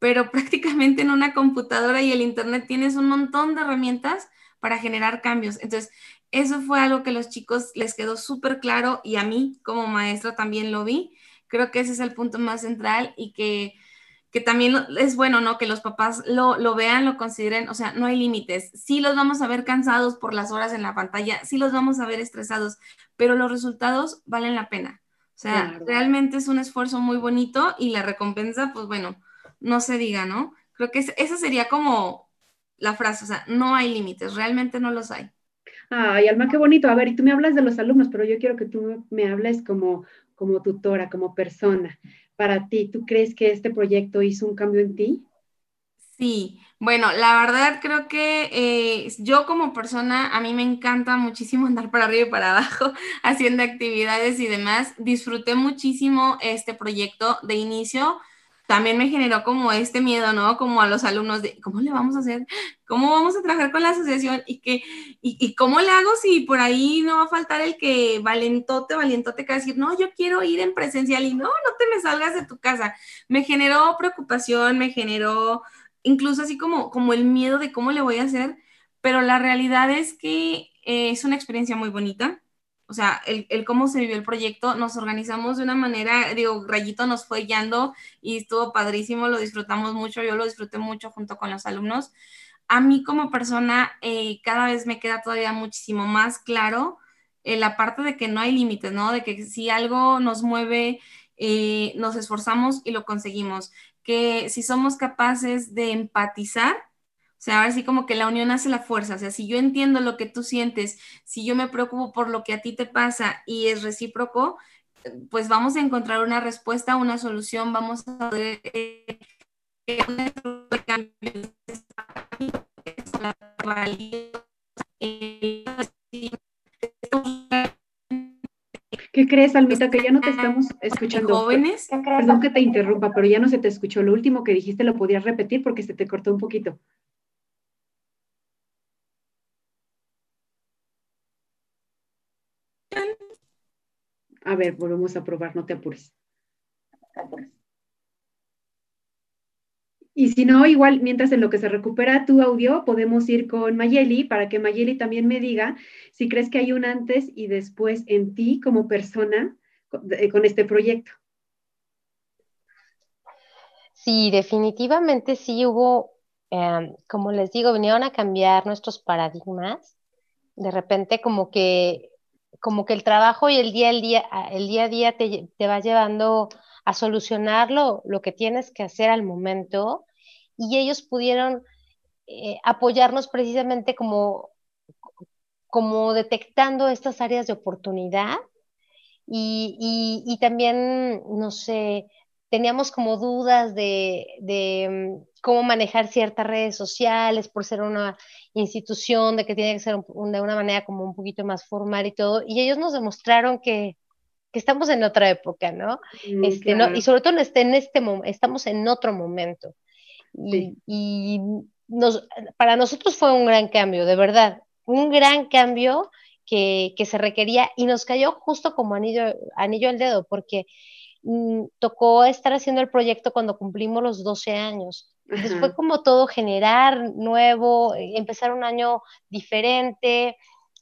pero prácticamente en una computadora y el Internet tienes un montón de herramientas para generar cambios. Entonces, eso fue algo que a los chicos les quedó súper claro y a mí como maestra también lo vi. Creo que ese es el punto más central y que, que también es bueno, ¿no? Que los papás lo, lo, vean, lo consideren, o sea, no hay límites. Sí los vamos a ver cansados por las horas en la pantalla, sí los vamos a ver estresados, pero los resultados valen la pena. O sea, realmente es un esfuerzo muy bonito y la recompensa, pues bueno, no se diga, ¿no? Creo que esa sería como la frase, o sea, no hay límites, realmente no los hay. Ay, Alma, qué bonito. A ver, y tú me hablas de los alumnos, pero yo quiero que tú me hables como, como tutora, como persona. Para ti, ¿tú crees que este proyecto hizo un cambio en ti? Sí, bueno, la verdad creo que eh, yo como persona, a mí me encanta muchísimo andar para arriba y para abajo haciendo actividades y demás. Disfruté muchísimo este proyecto de inicio también me generó como este miedo, ¿no? Como a los alumnos de, ¿cómo le vamos a hacer? ¿Cómo vamos a trabajar con la asociación? ¿Y, que, y, cómo le hago si por ahí no va a faltar el que valentote, valentote que va a decir, no, yo quiero ir en presencial y no, no te me salgas de tu casa. Me generó preocupación, me generó incluso así como, como el miedo de cómo le voy a hacer, pero la realidad es que eh, es una experiencia muy bonita o sea, el, el, cómo se vivió el proyecto, nos organizamos de una manera, digo, Rayito nos fue guiando y estuvo padrísimo, lo disfrutamos mucho, yo lo disfruté mucho junto con los alumnos. A mí como persona, eh, cada vez me queda todavía muchísimo más claro eh, la parte de que no hay límites, ¿no? De que si algo nos mueve, eh, nos esforzamos y lo conseguimos. Que si somos capaces de empatizar, o sea, ahora sí como que la unión hace la fuerza. O sea, si yo entiendo lo que tú sientes, si yo me preocupo por lo que a ti te pasa y es recíproco, pues vamos a encontrar una respuesta, una solución, vamos a poder... Eh, ¿Qué crees, Almita? Que ya no te estamos escuchando. Jóvenes. Perdón que te interrumpa, pero ya no se te escuchó. Lo último que dijiste lo podías repetir porque se te cortó un poquito. A ver, volvemos a probar, no te apures. Y si no, igual, mientras en lo que se recupera tu audio, podemos ir con Mayeli para que Mayeli también me diga si crees que hay un antes y después en ti como persona con, eh, este proyecto. Sí, definitivamente sí hubo, em, como les digo, vinieron a cambiar nuestros paradigmas. De repente como que como que el trabajo y el día, día, el día a día te, te va llevando a solucionar lo, que tienes que hacer al momento y ellos pudieron eh, apoyarnos precisamente como, como detectando estas áreas de oportunidad y, y, también, no sé, teníamos como dudas de, de, mm, cómo manejar ciertas redes sociales por ser una institución, de que tiene que ser de una manera como un poquito más formal y todo. Y ellos nos demostraron que, que estamos en otra época, ¿no? Mm, este, ¿no? Y sobre todo en este, en este estamos en otro momento. Y, y nos, para nosotros fue un gran cambio, de verdad, un gran cambio que, que se requería y nos cayó justo como anillo, anillo al dedo, porque tocó estar haciendo el proyecto cuando cumplimos los 12 años. Entonces fue como todo generar nuevo, eh, empezar un año diferente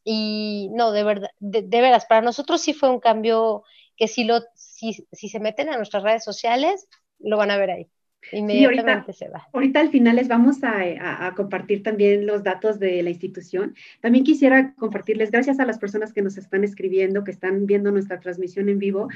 y no, de verdad, de, veras, para nosotros sí fue un cambio que si, lo, si, si se meten a nuestras redes sociales, lo van a ver ahí. Inmediatamente se va. Ahorita al final les vamos a, compartir también los datos de la institución. También quisiera compartirles, gracias a las personas que nos están escribiendo, que están viendo nuestra transmisión en vivo.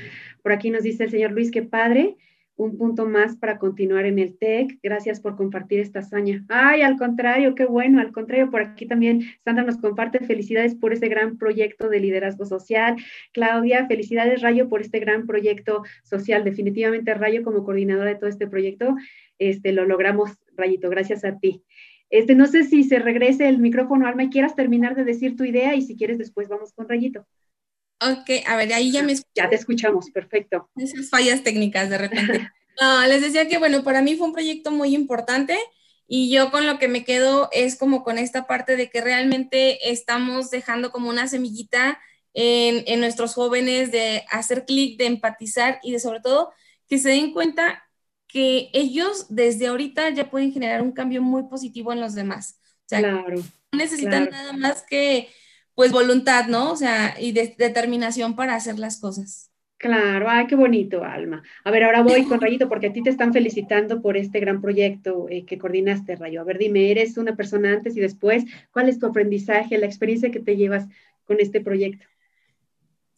Por aquí nos dice el señor Luis, qué padre un punto más para continuar en el TEC. Gracias por compartir esta hazaña. Ay, al contrario, qué bueno, al contrario, por aquí también Sandra nos comparte felicidades por ese gran proyecto de liderazgo social. Claudia, felicidades Rayo por este gran proyecto social. Definitivamente Rayo como coordinadora de todo este proyecto, este, lo logramos, Rayito, gracias a ti. Este, no sé si se regrese el micrófono, Alma, y quieras terminar de decir tu idea y si quieres después vamos con Rayito. Ok, a ver, ahí ya me Ya te escuchamos, perfecto. Esas fallas técnicas de repente. no, les decía que, bueno, para mí fue un proyecto muy importante y yo con lo que me quedo es como con esta parte de que realmente estamos dejando como una semillita en, en nuestros jóvenes de hacer clic, de empatizar y de sobre todo que se den cuenta que ellos desde ahorita ya pueden generar un cambio muy positivo en los demás. O sea, claro, no necesitan nada más que pues voluntad, ¿no? O sea, y determinación para hacer las cosas. Claro, ay, qué bonito, Alma. A ver, ahora voy con Rayito, porque a ti te están felicitando por este gran proyecto eh, que coordinaste, Rayo. A ver, dime, eres una persona antes y después. ¿Cuál es tu aprendizaje, la experiencia que te llevas con este proyecto?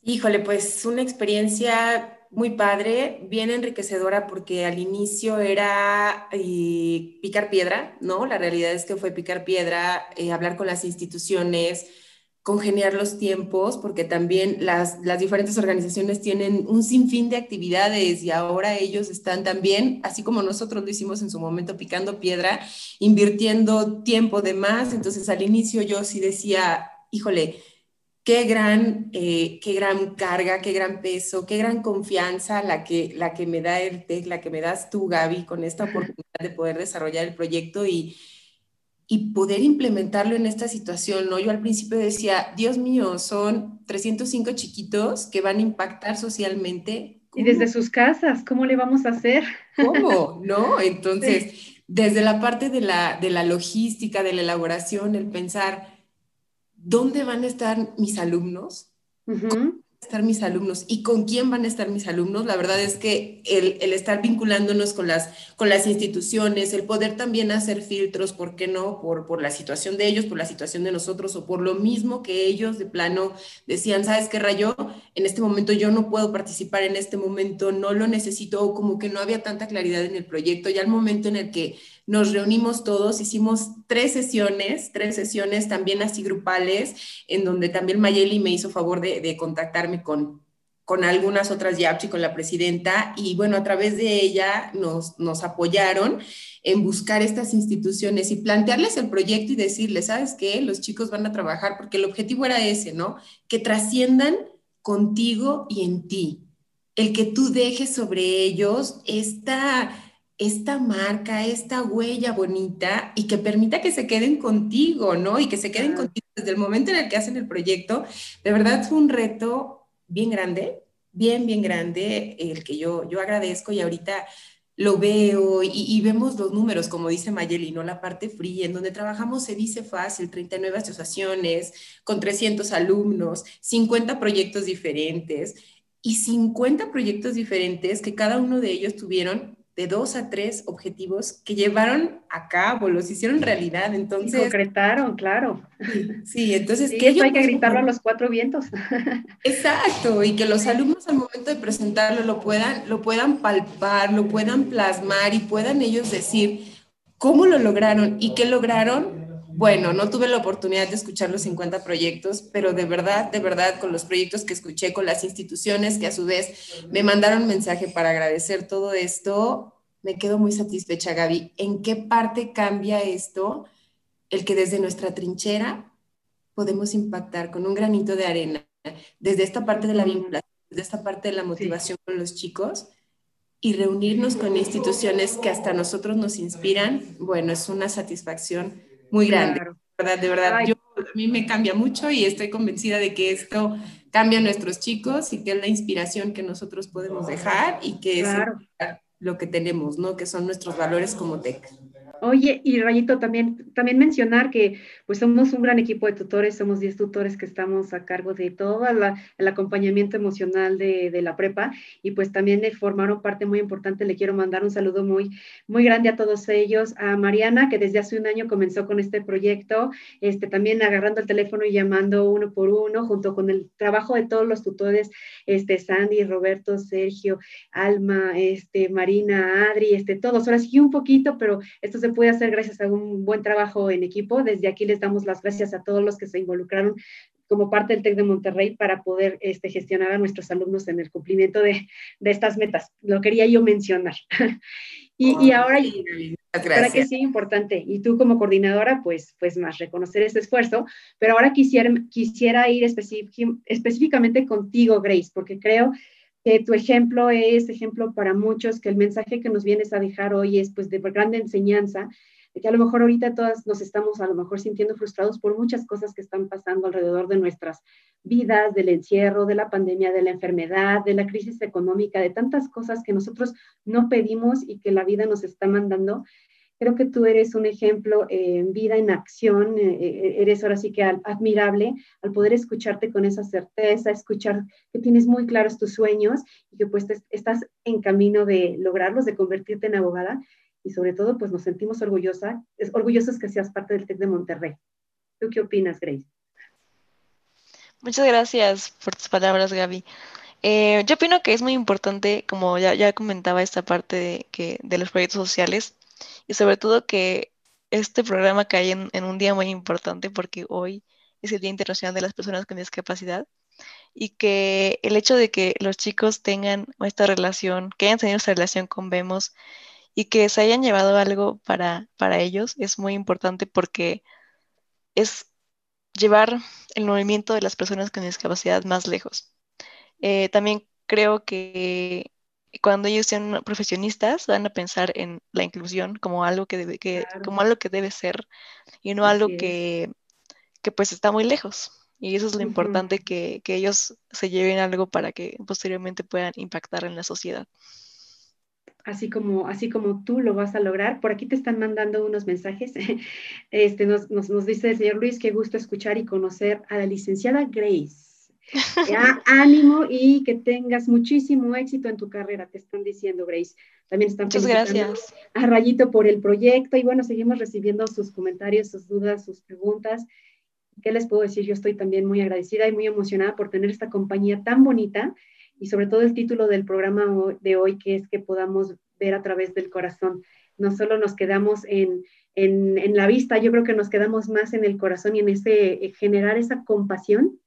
Híjole, pues una experiencia muy padre, bien enriquecedora, porque al inicio era eh, picar piedra, ¿no? La realidad es que fue picar piedra, eh, hablar con las instituciones congeniar los tiempos, porque también las, las diferentes organizaciones tienen un sinfín de actividades y ahora ellos están también, así como nosotros lo hicimos en su momento, picando piedra, invirtiendo tiempo de más. Entonces al inicio yo sí decía, híjole, qué gran, eh, qué gran carga, qué gran peso, qué gran confianza la que, la que me da el TEC, la que me das tú, Gaby, con esta oportunidad de poder desarrollar el proyecto y y poder implementarlo en esta situación, ¿no? Yo al principio decía, Dios mío, son 305 chiquitos que van a impactar socialmente. Y desde sus casas, ¿cómo le vamos a hacer? ¿Cómo? ¿No? Entonces, desde la parte de la, de la logística, de la elaboración, el pensar, ¿dónde van a estar mis alumnos? Estar mis alumnos y con quién van a estar mis alumnos. La verdad es que el, el, estar vinculándonos con las, con las instituciones, el poder también hacer filtros, ¿por qué no? Por, por la situación de ellos, por la situación de nosotros o por lo mismo que ellos de plano decían, ¿sabes qué rayo? En este momento yo no puedo participar, en este momento no lo necesito o como que no había tanta claridad en el proyecto. Ya al momento en el que nos reunimos todos, hicimos tres sesiones, tres sesiones también así grupales, en donde también Mayeli me hizo favor de, contactarme con, con algunas otras YAPS con la presidenta, y bueno, a través de ella nos, nos apoyaron en buscar estas instituciones y plantearles el proyecto y decirles, ¿sabes qué? Los chicos van a trabajar, porque el objetivo era ese, ¿no? Que trasciendan contigo y en ti. El que tú dejes sobre ellos esta esta marca, esta huella bonita y que permita que se queden contigo, ¿no? Y que se queden contigo desde el momento en el que hacen el proyecto. De verdad fue un reto bien grande, bien, bien grande, el que yo, yo agradezco y ahorita lo veo y, vemos los números, como dice Mayeli, ¿no? La parte fría, en donde trabajamos se dice fácil, 39 asociaciones, con 300 alumnos, 50 proyectos diferentes y 50 proyectos diferentes que cada uno de ellos tuvieron de dos a tres objetivos que llevaron a cabo, los hicieron realidad. Entonces. concretaron, claro. Sí, entonces. que hay que gritarlo a los cuatro vientos. Exacto, y que los alumnos al momento de presentarlo lo puedan, lo puedan palpar, lo puedan plasmar y puedan ellos decir cómo lo lograron y qué lograron bueno, no tuve la oportunidad de escuchar los 50 proyectos, pero de verdad, de verdad, con los proyectos que escuché, con las instituciones que a su vez me mandaron mensaje para agradecer todo esto, me quedo muy satisfecha, Gaby. ¿En qué parte cambia esto? El que desde nuestra trinchera podemos impactar con un granito de arena, desde esta parte de la vinculación, desde esta parte de la motivación con los chicos y reunirnos con instituciones que hasta nosotros nos inspiran, bueno, es una satisfacción muy grande. De verdad, de verdad, yo, a mí me cambia mucho y estoy convencida de que esto cambia a nuestros chicos y que es la inspiración que nosotros podemos dejar y que es lo que tenemos, ¿no? Que son nuestros valores como TEC. Oye, y Rayito, también, también mencionar que pues somos un gran equipo de tutores, somos 10 tutores que estamos a cargo de todo el acompañamiento emocional de, la prepa y pues también formaron parte muy importante. Le quiero mandar un saludo muy, muy grande a todos ellos, a Mariana, que desde hace un año comenzó con este proyecto, este, también agarrando el teléfono y llamando uno por uno, junto con el trabajo de todos los tutores, este, Sandy, Roberto, Sergio, Alma, este, Marina, Adri, este, todos. Ahora sí un poquito, pero esto se puede hacer gracias a un buen trabajo en equipo. Desde aquí les damos las gracias a todos los que se involucraron como parte del TEC de Monterrey para poder este, gestionar a nuestros alumnos en el cumplimiento de, de estas metas. Lo quería yo mencionar. y, y, ahora, para que sí, importante. Y tú como coordinadora, pues, pues más reconocer ese esfuerzo. Pero ahora quisiera, quisiera ir específicamente contigo, Grace, porque creo que tu ejemplo es ejemplo para muchos, que el mensaje que nos vienes a dejar hoy es pues de grande enseñanza, que a lo mejor ahorita todas nos estamos a lo mejor sintiendo frustrados por muchas cosas que están pasando alrededor de nuestras vidas, del encierro, de la pandemia, de la enfermedad, de la crisis económica, de tantas cosas que nosotros no pedimos y que la vida nos está mandando. Creo que tú eres un ejemplo en vida, en acción, eh, eh, eres ahora sí que admirable al poder escucharte con esa certeza, escuchar que tienes muy claros tus sueños y que pues estás en camino de lograrlos, de convertirte en abogada y sobre todo pues nos sentimos orgullosa, es, orgullosos que seas parte del TEC de Monterrey. ¿Tú qué opinas, Grace? Muchas gracias por tus palabras, Gaby. Eh, yo opino que es muy importante, como ya, ya comentaba esta parte de, que, de los proyectos sociales, y sobre todo que este programa cae en, en, un día muy importante porque hoy es el Día Internacional de las Personas con Discapacidad y que el hecho de que los chicos tengan esta relación, que hayan tenido esta relación con Vemos y que se hayan llevado algo para, para ellos es muy importante porque es llevar el movimiento de las personas con discapacidad más lejos. Eh, también creo que cuando ellos sean profesionistas van a pensar en la inclusión como algo que debe, que, como algo que debe ser y no algo que, que, pues está muy lejos. Y eso es lo importante, que, que, ellos se lleven algo para que posteriormente puedan impactar en la sociedad. Así como, así como tú lo vas a lograr. Por aquí te están mandando unos mensajes. Este, nos, nos, nos dice el señor Luis, qué gusto escuchar y conocer a la licenciada Grace. Ya, ánimo y que tengas muchísimo éxito en tu carrera, te están diciendo, Grace. También están Muchas gracias. a Rayito por el proyecto y bueno, seguimos recibiendo sus comentarios, sus dudas, sus preguntas. ¿Qué les puedo decir? Yo estoy también muy agradecida y muy emocionada por tener esta compañía tan bonita y sobre todo el título del programa de hoy, que es que podamos ver a través del corazón. No solo nos quedamos en, en, en la vista, yo creo que nos quedamos más en el corazón y en ese generar esa compasión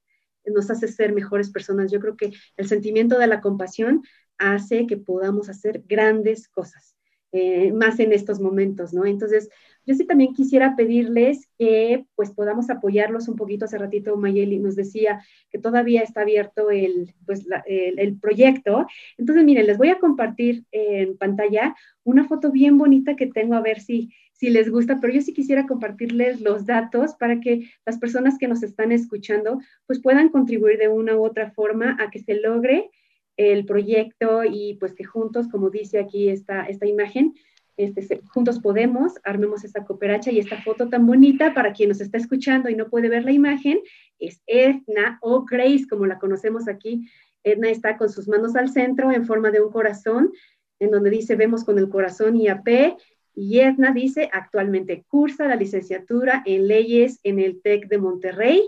nos hace ser mejores personas. Yo creo que el sentimiento de la compasión hace que podamos hacer grandes cosas, eh, más en estos momentos, ¿no? Entonces, yo sí también quisiera pedirles que pues podamos apoyarlos un poquito. Hace ratito Mayeli nos decía que todavía está abierto el, pues, el, el, proyecto. Entonces, miren, les voy a compartir en pantalla una foto bien bonita que tengo, a ver si, si les gusta, pero yo sí quisiera compartirles los datos para que las personas que nos están escuchando pues puedan contribuir de una u otra forma a que se logre el proyecto y pues que juntos, como dice aquí esta, esta imagen, este, juntos podemos, armemos esta cooperacha y esta foto tan bonita para quien nos está escuchando y no puede ver la imagen, es Edna o Grace, como la conocemos aquí. Edna está con sus manos al centro en forma de un corazón, en donde dice vemos con el corazón y AP, y Edna dice, actualmente cursa la licenciatura en leyes en el TEC de Monterrey.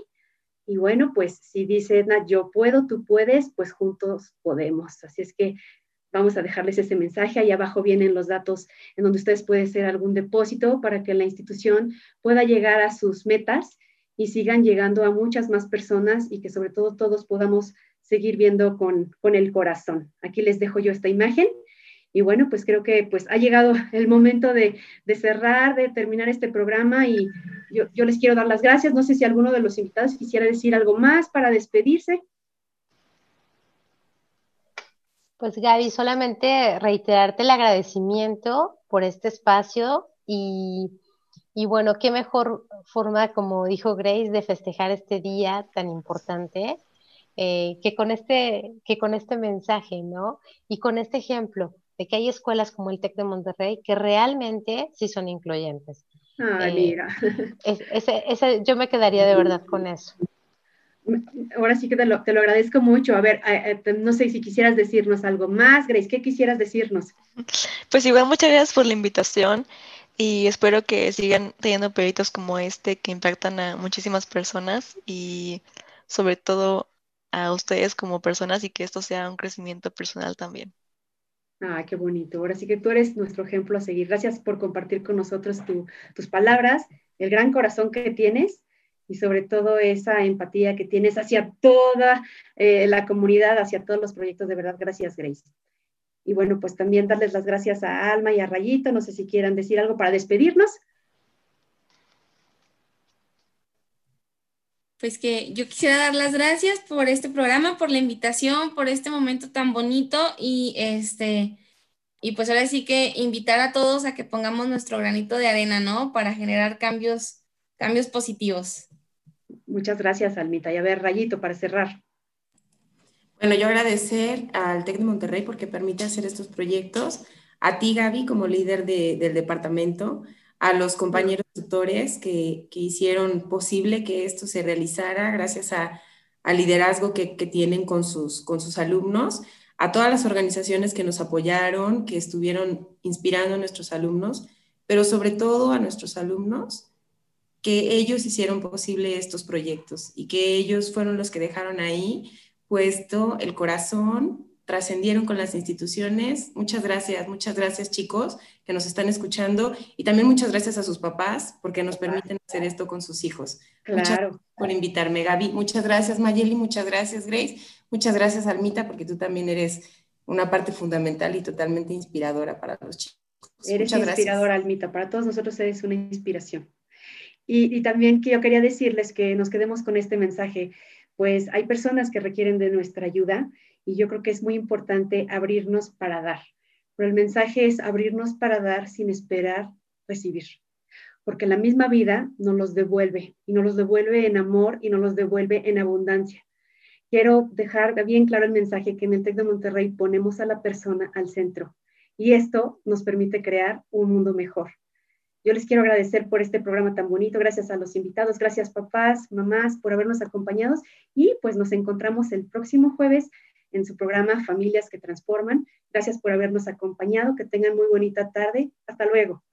Y bueno, pues si dice Edna, yo puedo, tú puedes, pues juntos podemos. Así es que vamos a dejarles ese mensaje. Ahí abajo vienen los datos en donde ustedes pueden hacer algún depósito para que la institución pueda llegar a sus metas y sigan llegando a muchas más personas y que sobre todo todos podamos seguir viendo con, con el corazón. Aquí les dejo yo esta imagen y bueno, pues creo que pues ha llegado el momento de, cerrar, de terminar este programa y yo, yo, les quiero dar las gracias. No sé si alguno de los invitados quisiera decir algo más para despedirse. Pues Gaby, solamente reiterarte el agradecimiento por este espacio y, y bueno, qué mejor forma, como dijo Grace, de festejar este día tan importante eh, que, con este, que con este mensaje, ¿no? Y con este ejemplo de que hay escuelas como el TEC de Monterrey que realmente sí son incluyentes. Ay, eh, mira. ese, ese, yo me quedaría de verdad con eso. Ahora sí que te lo, te lo agradezco mucho. A ver, eh, eh, no sé si quisieras decirnos algo más, Grace, ¿qué quisieras decirnos? Pues igual, muchas gracias por la invitación y espero que sigan teniendo proyectos como este que impactan a muchísimas personas y sobre todo a ustedes como personas y que esto sea un crecimiento personal también. Ah, qué bonito. Ahora sí que tú eres nuestro ejemplo a seguir. Gracias por compartir con nosotros tu, tus palabras, el gran corazón que tienes y sobre todo esa empatía que tienes hacia toda eh, la comunidad, hacia todos los proyectos. De verdad, gracias, Grace. Y bueno, pues también darles las gracias a Alma y a Rayito. No sé si quieran decir algo para despedirnos. Pues que yo quisiera dar las gracias por este programa, por la invitación, por este momento tan bonito y este Y pues ahora sí que invitar a todos a que pongamos nuestro granito de arena, ¿no? Para generar cambios, cambios positivos. Muchas gracias, Almita. Y a ver, Rayito, para cerrar. Bueno, yo agradecer al TEC de Monterrey porque permite hacer estos proyectos, a ti, Gaby, como líder del departamento, a los compañeros que, hicieron posible que esto se realizara gracias al liderazgo que, tienen con sus, con sus alumnos, a todas las organizaciones que nos apoyaron, que estuvieron inspirando a nuestros alumnos, pero sobre todo a nuestros alumnos, que ellos hicieron posible estos proyectos y que ellos fueron los que dejaron ahí puesto el corazón, trascendieron con las instituciones. Muchas gracias, muchas gracias chicos que nos están escuchando y también muchas gracias a sus papás porque nos permiten hacer esto con sus hijos. Claro. Muchas gracias por invitarme, Gaby. Muchas gracias, Mayeli. Muchas gracias, Grace. Muchas gracias, Almita, porque tú también eres una parte fundamental y totalmente inspiradora para los chicos. Eres inspiradora, Almita. Para todos nosotros eres una inspiración. Y, y también que yo quería decirles que nos quedemos con este mensaje pues hay personas que requieren de nuestra ayuda y yo creo que es muy importante abrirnos para dar. Pero el mensaje es abrirnos para dar sin esperar recibir, porque la misma vida nos los devuelve y nos los devuelve en amor y nos los devuelve en abundancia. Quiero dejar bien claro el mensaje que en el TEC de Monterrey ponemos a la persona al centro y esto nos permite crear un mundo mejor. Yo les quiero agradecer por este programa tan bonito, gracias a los invitados, gracias papás, mamás por habernos acompañado y pues nos encontramos el próximo jueves en su programa Familias que Transforman. Gracias por habernos acompañado, que tengan muy bonita tarde. Hasta luego.